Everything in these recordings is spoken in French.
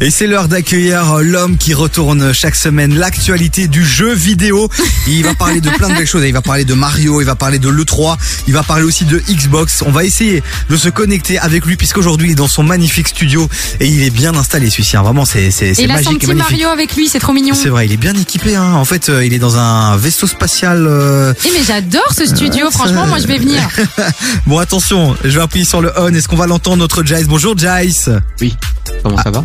Et c'est l'heure d'accueillir l'homme qui retourne chaque semaine l'actualité du jeu vidéo. Il va parler de plein de belles choses. Il va parler de Mario, il va parler de l'E3, il va parler aussi de Xbox. On va essayer de se connecter avec lui puisqu'aujourd'hui il est dans son magnifique studio et il est bien installé celui-ci. hein. Vraiment, c'est c'est Et c'est il a son magique et petit. Mario avec lui, c'est trop mignon. C'est vrai, il est bien équipé. Hein. En fait, euh, il est dans un vaisseau spatial. euh, Eh mais j'adore ce studio, franchement, moi je vais venir. Bon, attention, je vais appuyer sur le on. Est-ce qu'on va l'entendre notre Jace? Bonjour Jace. Oui. Comment ça va?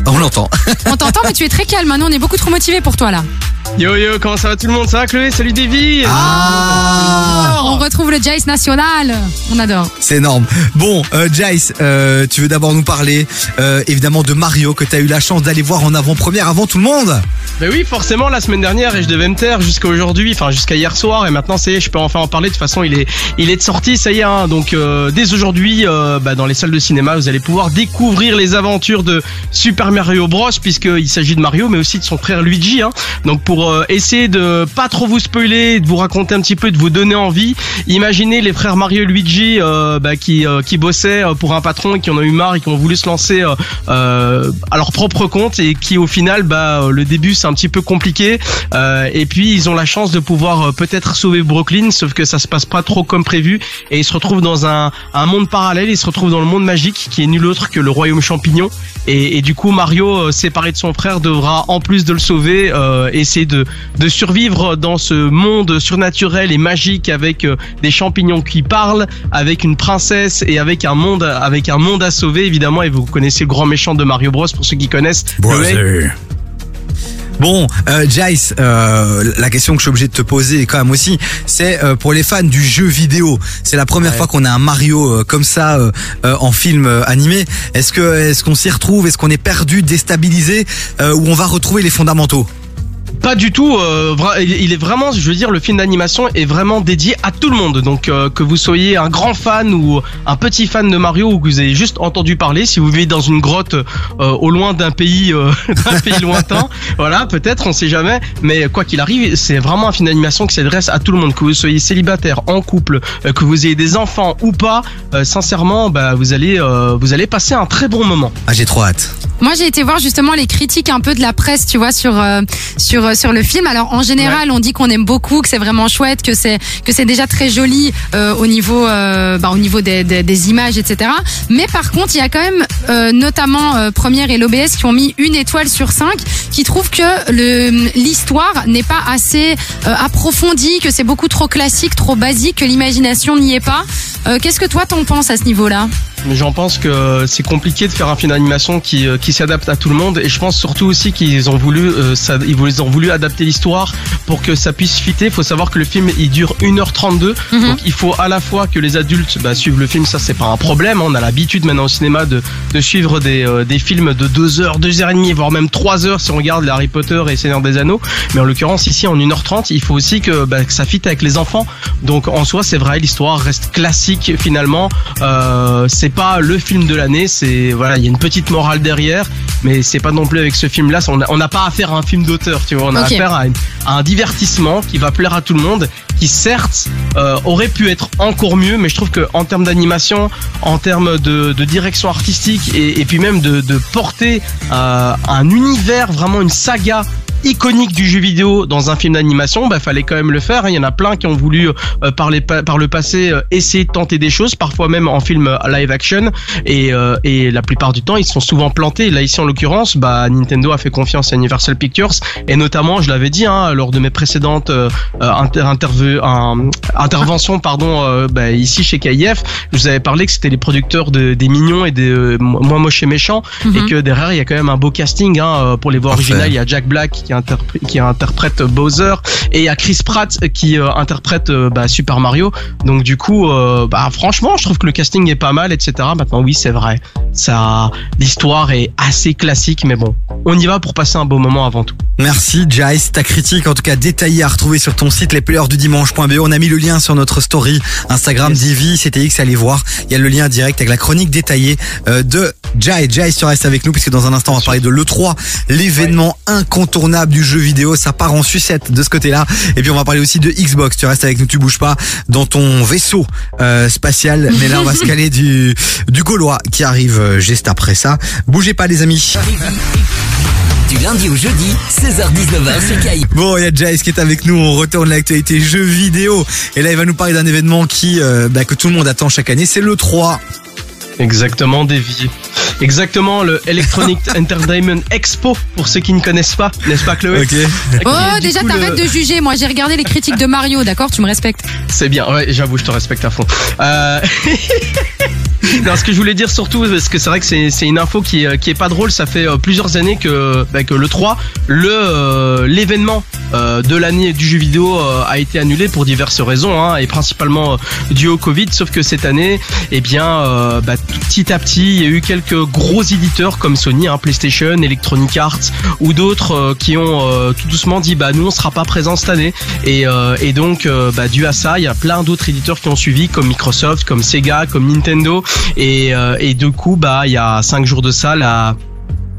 On l'entend. On t'entend, mais tu es très calme. Maintenant, on est beaucoup trop motivé pour toi là. Yo yo, comment ça va tout le monde? Ça va Chloé? Salut Davy Ah On retrouve le Jace national. On adore. C'est énorme. Bon, euh, Jace, euh, tu veux d'abord nous parler euh, évidemment de Mario que tu as eu la chance d'aller voir en avant-première avant tout le monde. Bah oui, forcément, la semaine dernière, et je devais me taire jusqu'à aujourd'hui, enfin jusqu'à hier soir, et maintenant, ça y est, je peux enfin en parler. De toute façon, il est, il est de sortie, ça y est. Hein, donc, euh, dès aujourd'hui, euh, bah, dans les salles de cinéma, vous allez pouvoir découvrir les aventures de Super Mario Bros, puisqu'il s'agit de Mario, mais aussi de son frère Luigi. Hein. Donc, pour euh, essayer de pas trop vous spoiler, de vous raconter un petit peu, de vous donner envie, imaginez les frères Mario et Luigi euh, bah, qui, euh, qui bossaient pour un patron et qui en ont eu marre et qui ont voulu se lancer à leur propre compte et qui au final bah le début c'est un petit peu compliqué et puis ils ont la chance de pouvoir peut-être sauver Brooklyn sauf que ça se passe pas trop comme prévu et ils se retrouvent dans un, un monde parallèle ils se retrouvent dans le monde magique qui est nul autre que le royaume champignon et, et du coup Mario euh, séparé de son frère devra en plus de le sauver euh, essayer de, de survivre dans ce monde surnaturel et magique avec euh, des champignons qui parlent avec une princesse et avec un monde avec un monde à sauver évidemment et vous connaissez le grand méchant de Mario Bros pour ceux qui connaissent. Bon, euh, Jace, euh, la question que je suis obligé de te poser quand même aussi, c'est euh, pour les fans du jeu vidéo. C'est la première Ouais. fois qu'on a un Mario euh, comme ça en film animé. Est-ce que est-ce qu'on s'y retrouve? Est-ce qu'on est perdu, déstabilisé, ou on va retrouver les fondamentaux? Pas du tout. euh, il est vraiment, je veux dire, le film d'animation est vraiment dédié à tout le monde. Donc euh, que vous soyez un grand fan ou un petit fan de Mario ou que vous ayez juste entendu parler, si vous vivez dans une grotte euh, au loin d'un pays, d'un pays lointain, voilà, peut-être, on sait jamais. Mais quoi qu'il arrive, c'est vraiment un film d'animation qui s'adresse à tout le monde. Que vous soyez célibataire, en couple, euh, que vous ayez des enfants ou pas, euh, sincèrement, bah, vous allez, euh, vous allez passer un très bon moment. Ah, j'ai trop hâte. Moi, j'ai été voir justement les critiques un peu de la presse, tu vois, sur euh, sur euh, sur le film. Alors, en général, on dit qu'on aime beaucoup, que c'est vraiment chouette, que c'est que c'est déjà très joli euh, au niveau euh, bah, au niveau des, des, des images, etc. Mais par contre, il y a quand même euh, notamment euh, Première et l'OBS qui ont mis une étoile sur cinq, qui trouvent que le l'histoire n'est pas assez euh, approfondie, que c'est beaucoup trop classique, trop basique, que l'imagination n'y est pas. Euh, Qu'est-ce que toi t'en penses à ce niveau-là? J'en pense que c'est compliqué de faire un film d'animation qui, euh, qui s'adapte à tout le monde et je pense surtout aussi qu'ils ont voulu euh, ça, ils ont voulu adapter l'histoire pour que ça puisse fitter. Il faut savoir que le film il dure 1h32 Mhm. donc il faut à la fois que les adultes bah, suivent le film, ça c'est pas un problème, on a l'habitude maintenant au cinéma de, de suivre des, euh, des films de 2 heures, 2 heures et demie, voire même 3 heures si on regarde les Harry Potter et Seigneur des Anneaux. Mais en l'occurrence ici en 1h30, il faut aussi que, bah, que ça fitte avec les enfants. Donc en soi c'est vrai, l'histoire reste classique finalement. Euh, c'est pas le film de l'année, c'est voilà, il y a une petite morale derrière, mais c'est pas non plus avec ce film-là. On n'a pas affaire à un film d'auteur, tu vois. On a affaire à, une- à un divertissement qui va plaire à tout le monde, qui certes euh, aurait pu être encore mieux, mais je trouve que en termes d'animation, en termes de, de direction artistique et, et puis même de, de porter euh, un univers, vraiment une saga iconique du jeu vidéo dans un film d'animation, bah fallait quand même le faire. hein. Il y en a plein qui ont voulu euh, par, les pa- par le passé euh, essayer de tenter des choses, parfois même en film euh, live action, et, euh, et la plupart du temps ils sont souvent plantés. Là ici en l'occurrence, bah Nintendo a fait confiance à Universal Pictures et notamment, je l'avais dit hein, lors de mes précédentes euh, euh, inter- interventions, pardon, euh, bah, ici chez KIF, je vous avais parlé que c'était les producteurs de, des Mignons et des euh, Moi Moche et Méchant, et que derrière il y a quand même un beau casting hein, euh, pour les voix originales. Il y a Jack Black qui, interprète Bowser et a Chris Pratt qui euh, interprète euh, bah, Super Mario. Donc du coup, euh, bah, franchement, je trouve que le casting est pas mal, etc. Maintenant, oui, c'est vrai, ça, l'histoire est assez classique, mais bon, on y va pour passer un beau moment avant tout. Merci Jace, ta critique en tout cas détaillée à retrouver sur ton site dimanche.be. On a mis le lien sur notre story Instagram. Divi, CTX, allez voir. Il y a le lien direct avec la chronique détaillée euh, de Jai. Jai, tu restes avec nous puisque dans un instant on va parler de l'E3, l'événement incontournable du jeu vidéo. Ça part en sucette de ce côté-là. Et puis on va parler aussi de Xbox. Tu restes avec nous, tu bouges pas dans ton vaisseau euh, spatial. Mais là on va se caler du, du Gaulois qui arrive euh, juste après ça. Bougez pas les amis. Du lundi au jeudi, 16h-19h sur KI. Bon, il y a Jace qui est avec nous. On retourne l'actualité jeux vidéo. Et là, il va nous parler d'un événement qui, euh, bah, que tout le monde attend chaque année. C'est le 3. Exactement, Davy. Exactement, le Electronic Entertainment Expo, pour ceux qui ne connaissent pas, n'est-ce pas Chloé Ok. Qui Oh, déjà, le- t'arrêtes de juger. Moi, j'ai regardé les critiques de Mario, d'accord Tu me respectes. C'est bien, ouais, j'avoue, je te respecte à fond. Euh... non, ce que je voulais dire surtout, parce que c'est vrai que c'est c'est une info qui, est- qui est pas drôle, ça fait euh, plusieurs années que, bah, que le 3, le euh, l'événement euh, de l'année du jeu vidéo euh, a été annulé pour diverses raisons, hein, et principalement euh, dû au Covid, sauf que cette année, eh bien, euh, bah, petit à petit, il y a eu quelques gros éditeurs comme Sony, hein, PlayStation, Electronic Arts ou d'autres euh, qui ont euh, tout doucement dit, bah nous on sera pas présents cette année, et, euh, et donc, euh, bah, dû à ça, il y a plein d'autres éditeurs qui ont suivi, comme Microsoft, comme Sega, comme Nintendo. Et, euh, et du coup, bah, il y a cinq jours de ça, la,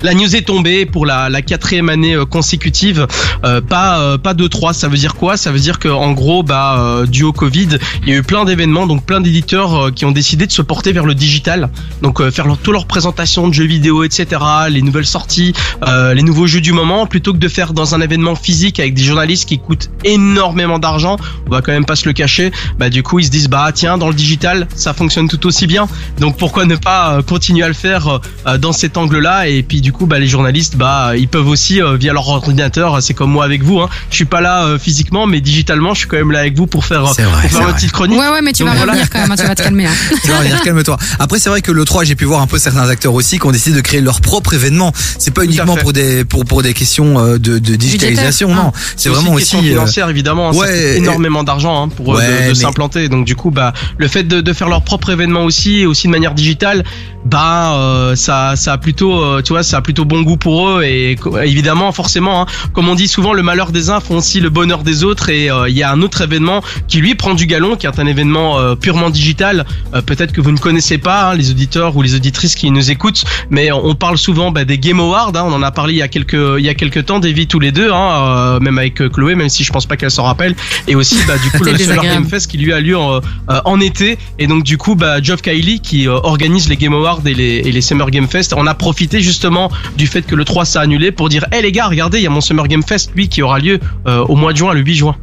la news est tombée pour la, la quatrième année euh, consécutive. Euh, pas euh, pas de trois. Ça veut dire quoi? Ça veut dire que en gros, bah, euh, dû au Covid, il y a eu plein d'événements, donc plein d'éditeurs euh, qui ont décidé de se porter vers le digital. Donc euh, faire leur, toute leur présentation de jeux vidéo, etc. Les nouvelles sorties, les nouveaux jeux du moment, plutôt que de faire dans un événement physique avec des journalistes qui coûtent énormément d'argent. On va quand même pas se le cacher. Bah du coup, ils se disent bah tiens, dans le digital, ça fonctionne tout aussi bien. Donc pourquoi ne pas continuer à le faire dans cet angle-là? Et puis du coup, bah les journalistes, bah ils peuvent aussi euh, via leur ordinateur. C'est comme moi avec vous. Hein. Je suis pas là euh, physiquement, mais digitalement, je suis quand même là avec vous pour faire, euh, vrai, pour faire ma petite chronique. Ouais, ouais, mais tu Donc vas voilà. revenir quand même. hein, tu vas te calmer. hein. Tu vas revenir, calme-toi. Après, c'est vrai que le 3, j'ai pu voir un peu certains acteurs aussi qui ont décidé de créer leur propre événement. C'est pas uniquement pour des, pour, pour des questions de, de digitalisation, Budgétaire. non. Ah. C'est vraiment une aussi. question financière évidemment. hein, ça ouais, coûte énormément d'argent hein, pour Ouais, de, de mais- s'implanter. Donc du coup, bah le fait de, de faire leur propre événement aussi, et aussi de manière digitale, bah euh, ça ça a plutôt euh, tu vois ça a plutôt bon goût pour eux et évidemment forcément hein, comme on dit souvent le malheur des uns font aussi le bonheur des autres et euh, il y a un autre événement qui lui prend du galon qui est un événement euh, purement digital. Euh, peut-être que vous ne connaissez pas hein, les auditeurs ou les auditrices qui nous écoutent mais on parle souvent bah, des Game Awards hein, on en a parlé il y a quelques il y a quelques temps Davy tous les deux hein, même avec Chloé même si je pense pas qu'elle s'en rappelle. Et aussi bah du coup le Summer désagréable. Game Fest qui lui a lieu en, en été. Et donc du coup bah Geoff Kylie qui organise les Game Awards et les, et les Summer Game Fest on a profité justement du fait que le 3 s'est annulé pour dire hé les gars regardez il y a mon Summer Game Fest lui qui aura lieu euh, au mois de juin le 8 juin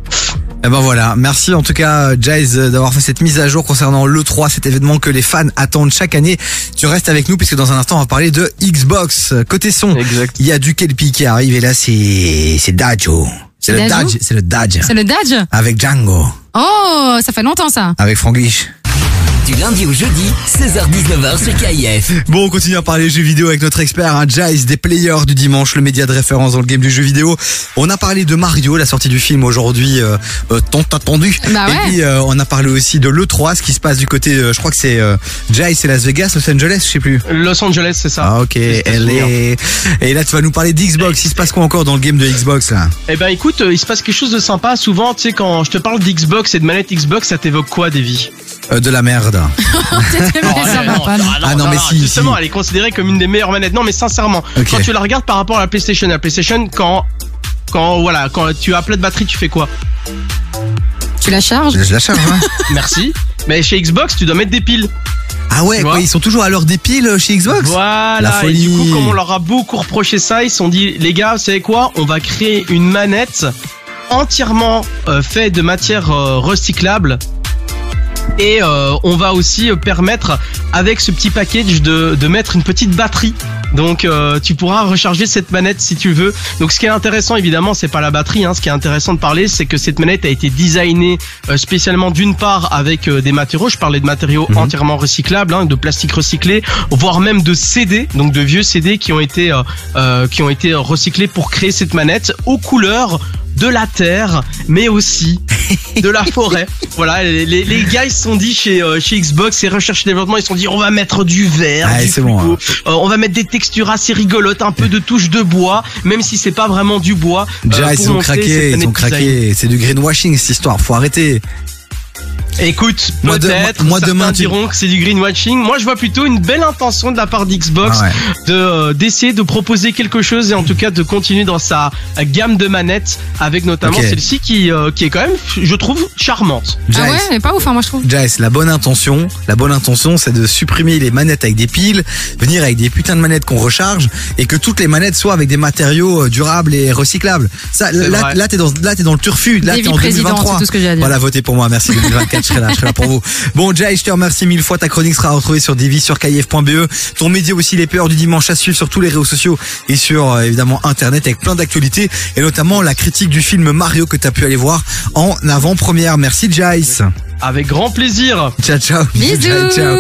Eh ben voilà, merci en tout cas Jace euh, d'avoir fait cette mise à jour concernant l'E3, cet événement que les fans attendent chaque année. Tu restes avec nous puisque dans un instant on va parler de Xbox. Côté son, exact il y a du Kelpie qui arrive et là c'est c'est Dajo. C'est le Dajo Dodge, c'est le Dodge. C'est le Dodge Avec Django, Oh, ça fait longtemps ça. avec Franglish. Du lundi au jeudi, 16h-19h sur KIF. Bon, on continue à parler jeux vidéo avec notre expert, hein, Jace, des players du dimanche, le média de référence dans le game du jeu vidéo. On a parlé de Mario, la sortie du film aujourd'hui, euh, euh, tant attendu. Bah ouais. Et puis, euh, on a parlé aussi de l'E3, ce qui se passe du côté, euh, je crois que c'est euh, Jace et Las Vegas, Los Angeles, je sais plus. Los Angeles c'est ça Ah ok, elle est... Et là tu vas nous parler d'Xbox, il se passe quoi encore dans le game de Xbox là? Eh ben écoute, il se passe quelque chose de sympa. Souvent, tu sais, quand je te parle d'Xbox et de manette Xbox, ça t'évoque quoi, Davy? Euh, De la merde. T'étais Non, bien, ça va non, pas. non, Ah non, mais si, Justement, si. elle est considérée comme une des meilleures manettes. Non, mais sincèrement, Ok. quand tu la regardes par rapport à la PlayStation, la PlayStation, quand quand voilà, quand tu as plein de batterie, tu fais quoi? Tu la charges? Je la charge hein Merci. mais chez Xbox, tu dois mettre des piles. Ah ouais, Tu quoi, vois? ils sont toujours à l'heure des piles chez Xbox? Voilà. La Et du coup, comme on leur a beaucoup reproché ça, ils se sont dit, les gars, vous savez quoi? On va créer une manette entièrement euh, faite de matière euh, recyclable. Et euh, on va aussi euh, permettre, avec ce petit package, de, de mettre une petite batterie. Donc euh, tu pourras recharger cette manette si tu veux. Donc ce qui est intéressant évidemment c'est pas la batterie. Hein. Ce qui est intéressant de parler c'est que cette manette a été designée euh, spécialement d'une part avec euh, des matériaux. Je parlais de matériaux Mhm. entièrement recyclables, hein, de plastique recyclé, voire même de CD, donc de vieux CD qui ont été euh, euh, qui ont été recyclés pour créer cette manette aux couleurs de la terre, mais aussi de la forêt. Voilà, les, les, les gars ils se sont dit chez euh, chez Xbox et recherche et développement, ils se sont dit on va mettre du verre, Ouais, du bon, fluo, euh, on va mettre des textures assez rigolotes, un peu de touche de bois, même si c'est pas vraiment du bois. euh, Déjà, ils ont craqué, ils ont craqué. C'est du greenwashing cette histoire, faut arrêter. Écoute, Moi, de- peut-être, moi, certains demain, tu- diront que c'est du greenwashing. Moi, je vois plutôt une belle intention de la part d'Xbox Ah ouais. de euh, d'essayer de proposer quelque chose et en tout cas de continuer dans sa gamme de manettes avec notamment celle-ci qui euh, qui est quand même, je trouve, charmante. Ah ouais, Jace, mais pas ouf, hein, moi je trouve. Jace, la bonne intention, la bonne intention, c'est de supprimer les manettes avec des piles, venir avec des putains de manettes qu'on recharge et que toutes les manettes soient avec des matériaux euh, durables et recyclables. Ça, là, vrai. là, t'es dans, là, t'es dans le turfu. Là, t'es en vies présidentes, 2023. c'est tout ce que j'ai à dire. Voilà, votez pour moi. Merci 2024. je serai là, je serai là pour vous. Bon, Jay, je te remercie mille fois. Ta chronique sera retrouvée sur Divi, sur KF.be. Ton média aussi, les peurs du dimanche à suivre sur tous les réseaux sociaux et sur, euh, évidemment, Internet avec plein d'actualités et notamment la critique du film Mario que t'as pu aller voir en avant-première. Merci, Jace. Avec grand plaisir. Ciao, ciao. Bisous. Ciao, ciao.